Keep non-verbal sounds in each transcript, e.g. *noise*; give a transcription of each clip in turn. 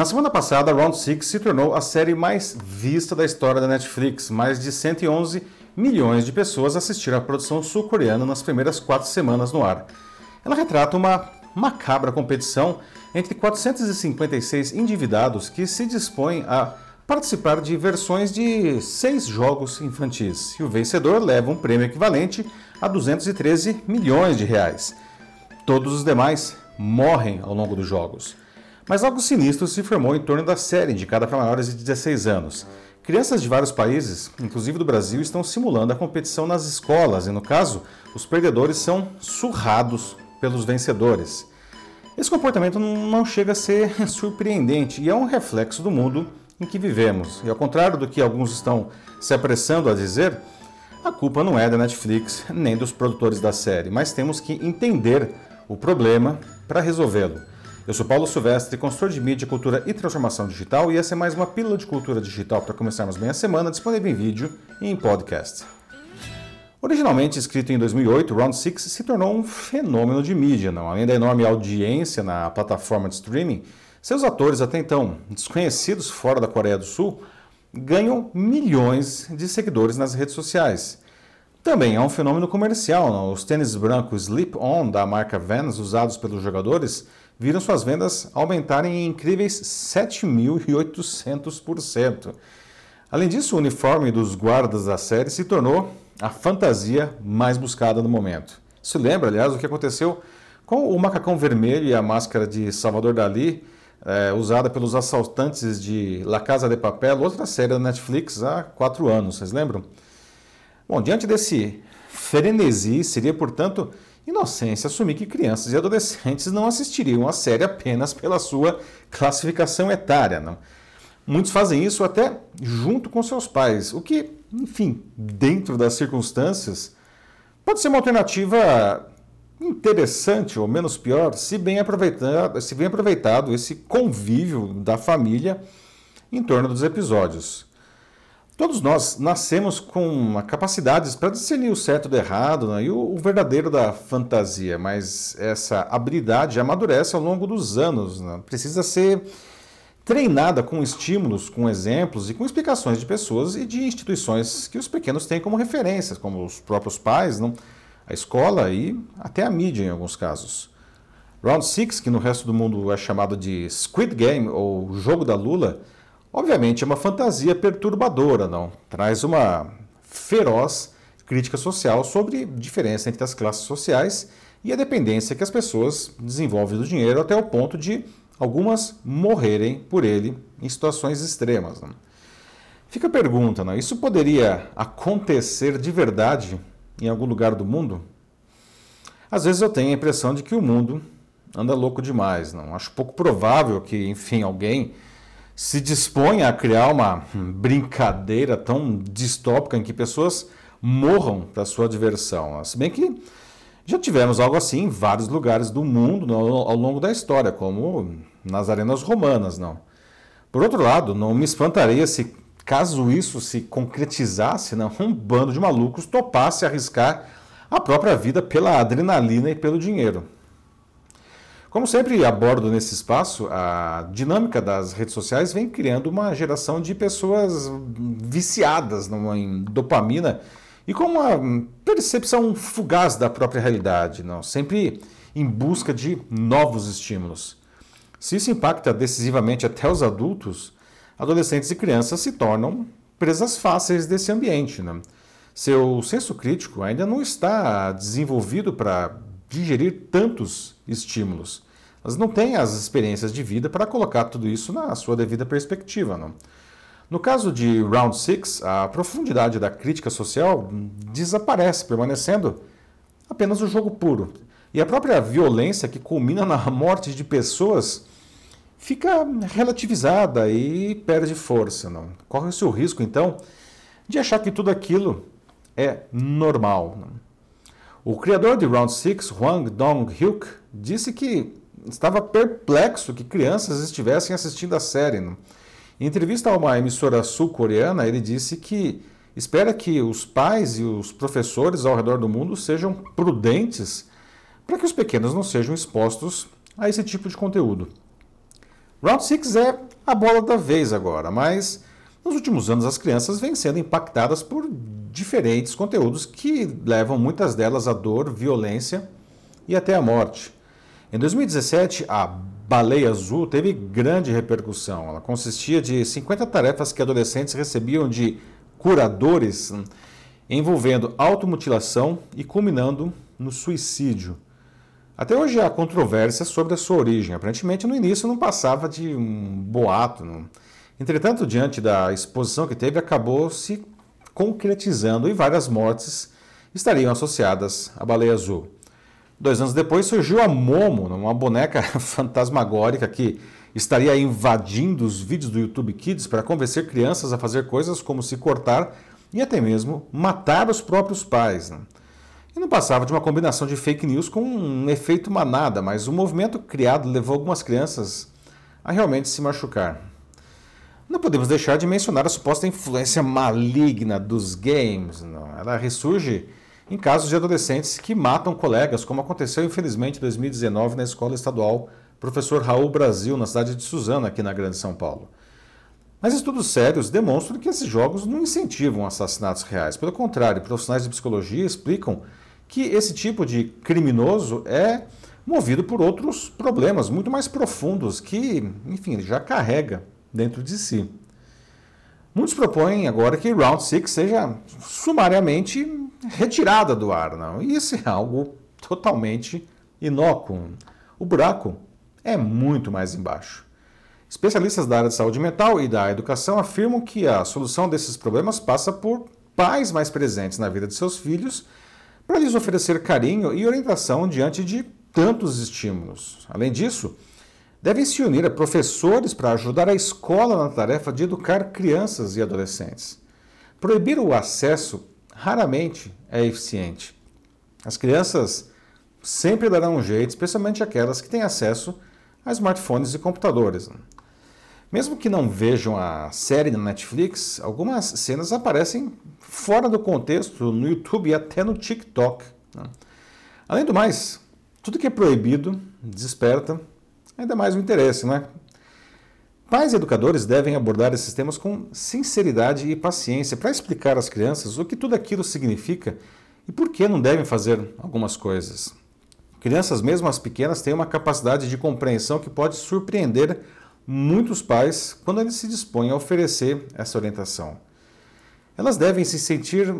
Na semana passada, Round 6 se tornou a série mais vista da história da Netflix. Mais de 111 milhões de pessoas assistiram à produção sul-coreana nas primeiras quatro semanas no ar. Ela retrata uma macabra competição entre 456 endividados que se dispõem a participar de versões de seis jogos infantis. E o vencedor leva um prêmio equivalente a 213 milhões de reais. Todos os demais morrem ao longo dos jogos. Mas algo sinistro se formou em torno da série, indicada para maiores de 16 anos. Crianças de vários países, inclusive do Brasil, estão simulando a competição nas escolas e, no caso, os perdedores são surrados pelos vencedores. Esse comportamento não chega a ser *laughs* surpreendente e é um reflexo do mundo em que vivemos. E ao contrário do que alguns estão se apressando a dizer, a culpa não é da Netflix nem dos produtores da série, mas temos que entender o problema para resolvê-lo. Eu sou Paulo Silvestre, consultor de mídia, cultura e transformação digital, e essa é mais uma pílula de cultura digital para começarmos bem a semana, disponível em vídeo e em podcast. Originalmente escrito em 2008, Round 6 se tornou um fenômeno de mídia, não? além da enorme audiência na plataforma de streaming. Seus atores, até então desconhecidos fora da Coreia do Sul, ganham milhões de seguidores nas redes sociais. Também é um fenômeno comercial. Não? Os tênis brancos Slip-On da marca Vans, usados pelos jogadores, viram suas vendas aumentarem em incríveis 7.800%. Além disso, o uniforme dos guardas da série se tornou a fantasia mais buscada no momento. Isso lembra, aliás, o que aconteceu com o macacão vermelho e a máscara de Salvador Dali, é, usada pelos assaltantes de La Casa de Papel, outra série da Netflix, há quatro anos, vocês lembram? Bom, diante desse frenesi, seria, portanto, inocência assumir que crianças e adolescentes não assistiriam à série apenas pela sua classificação etária. Não? Muitos fazem isso até junto com seus pais, o que, enfim, dentro das circunstâncias, pode ser uma alternativa interessante ou menos pior, se bem aproveitado, se bem aproveitado esse convívio da família em torno dos episódios. Todos nós nascemos com capacidades para discernir o certo do errado né, e o, o, verdadeiro da fantasia, mas essa habilidade amadurece ao longo dos anos. Né? Precisa ser treinada com estímulos, com exemplos e com explicações de pessoas e de instituições que os pequenos têm como referências, como os próprios pais, não? a escola e até a mídia em alguns casos. Round 6, que no resto do mundo é chamado de Squid Game ou Jogo da Lula, Obviamente é uma fantasia perturbadora, não? Traz uma feroz crítica social sobre diferença entre as classes sociais e a dependência que as pessoas desenvolvem do dinheiro até o ponto de algumas morrerem por ele em situações extremas. Não? Fica a pergunta, não? isso poderia acontecer de verdade em algum lugar do mundo? Às vezes eu tenho a impressão de que o mundo anda louco demais, não? Acho pouco provável que, enfim, alguém se dispõe a criar uma brincadeira tão distópica em que pessoas morram para sua diversão. Se bem que já tivemos algo assim em vários lugares do mundo ao longo da história, como nas arenas romanas, não. Por outro lado, não me espantaria se caso isso se concretizasse, não, um bando de malucos topasse arriscar a própria vida pela adrenalina e pelo dinheiro. Como sempre abordo nesse espaço, a dinâmica das redes sociais vem criando uma geração de pessoas viciadas em dopamina e com uma percepção fugaz da própria realidade, não? sempre em busca de novos estímulos. Se isso impacta decisivamente até os adultos, adolescentes e crianças se tornam presas fáceis desse ambiente. Seu senso crítico ainda não está desenvolvido para digerir tantos estímulos. Elas não têm as experiências de vida para colocar tudo isso na sua devida perspectiva. Não? No caso de Round 6, a profundidade da crítica social desaparece, permanecendo apenas o jogo puro. E a própria violência que culmina na morte de pessoas fica relativizada e perde força. Não? Corre-se o risco, então, de achar que tudo aquilo é normal. Não? O criador de Round 6, Hwang Dong-hyuk, disse que estava perplexo que crianças estivessem assistindo a série. Em entrevista a uma emissora sul-coreana, ele disse que espera que os pais e os professores ao redor do mundo sejam prudentes para que os pequenos não sejam expostos a esse tipo de conteúdo. Round 6 é a bola da vez agora, mas nos últimos anos as crianças vêm sendo impactadas por diferentes conteúdos que levam muitas delas à dor, violência e até a morte. Em 2017, a Baleia Azul teve grande repercussão. Ela consistia de 50 tarefas que adolescentes recebiam de curadores, envolvendo automutilação e culminando no suicídio. Até hoje há controvérsia sobre a sua origem. Aparentemente, no início não passava de um boato. Não. Entretanto, diante da exposição que teve, acabou se concretizando e várias mortes estariam associadas à baleia azul. Dois anos depois surgiu a Momo, uma boneca *laughs* fantasmagórica que estaria invadindo os vídeos do YouTube Kids para convencer crianças a fazer coisas como se cortar e até mesmo matar os próprios pais. Né? E não passava de uma combinação de fake news com um efeito manada, mas o movimento criado levou algumas crianças a realmente se machucar. Não podemos deixar de mencionar a suposta influência maligna dos games. Não. Ela ressurge em casos de adolescentes que matam colegas, como aconteceu infelizmente em 2019 na escola estadual Professor Raul Brasil, na cidade de Suzano, aqui na Grande São Paulo. Mas estudos sérios demonstram que esses jogos não incentivam assassinatos reais. Pelo contrário, profissionais de psicologia explicam que esse tipo de criminoso é movido por outros problemas muito mais profundos que, enfim, ele já carrega dentro de si. Muitos propõem agora que Round 6 seja sumariamente retirada do ar, não? E isso é algo totalmente inócuo. O buraco é muito mais embaixo. Especialistas da área de saúde mental e da educação afirmam que a solução desses problemas passa por pais mais presentes na vida de seus filhos para lhes oferecer carinho e orientação diante de tantos estímulos. Além disso, devem se unir a professores para ajudar a escola na tarefa de educar crianças e adolescentes. Proibir o acesso raramente é eficiente. As crianças sempre darão um jeito, especialmente aquelas que têm acesso a smartphones e computadores. Mesmo que não vejam a série na Netflix, algumas cenas aparecem fora do contexto no YouTube e até no TikTok. Né? Além do mais, tudo que é proibido desperta ainda mais o interesse, não é? Pais e educadores devem abordar esses temas com sinceridade e paciência para explicar às crianças o que tudo aquilo significa e por que não devem fazer algumas coisas. Crianças, mesmo as pequenas, têm uma capacidade de compreensão que pode surpreender muitos pais quando eles se dispõem a oferecer essa orientação. Elas devem se sentir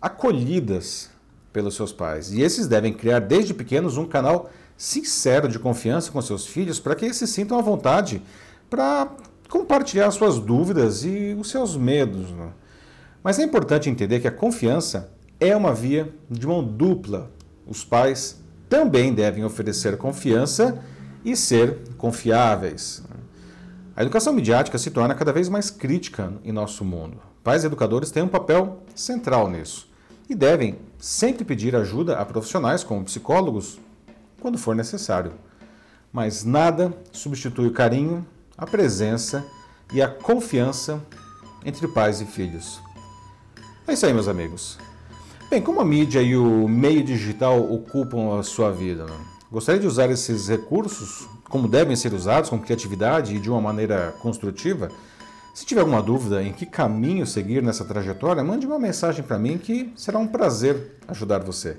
acolhidas pelos seus pais e esses devem criar desde pequenos um canal sincero de confiança com seus filhos para que eles se sintam à vontade para compartilhar suas dúvidas e os seus medos. Né? Mas é importante entender que a confiança é uma via de mão dupla. Os pais também devem oferecer confiança e ser confiáveis. A educação midiática se torna cada vez mais crítica em nosso mundo. Pais e educadores têm um papel central nisso e devem sempre pedir ajuda a profissionais como psicólogos quando for necessário. Mas nada substitui o carinho, a presença e a confiança entre pais e filhos. É isso aí, meus amigos. Bem, como a mídia e o meio digital ocupam a sua vida? Né? Gostaria de usar esses recursos como devem ser usados, com criatividade e de uma maneira construtiva? Se tiver alguma dúvida em que caminho seguir nessa trajetória, mande uma mensagem para mim que será um prazer ajudar você.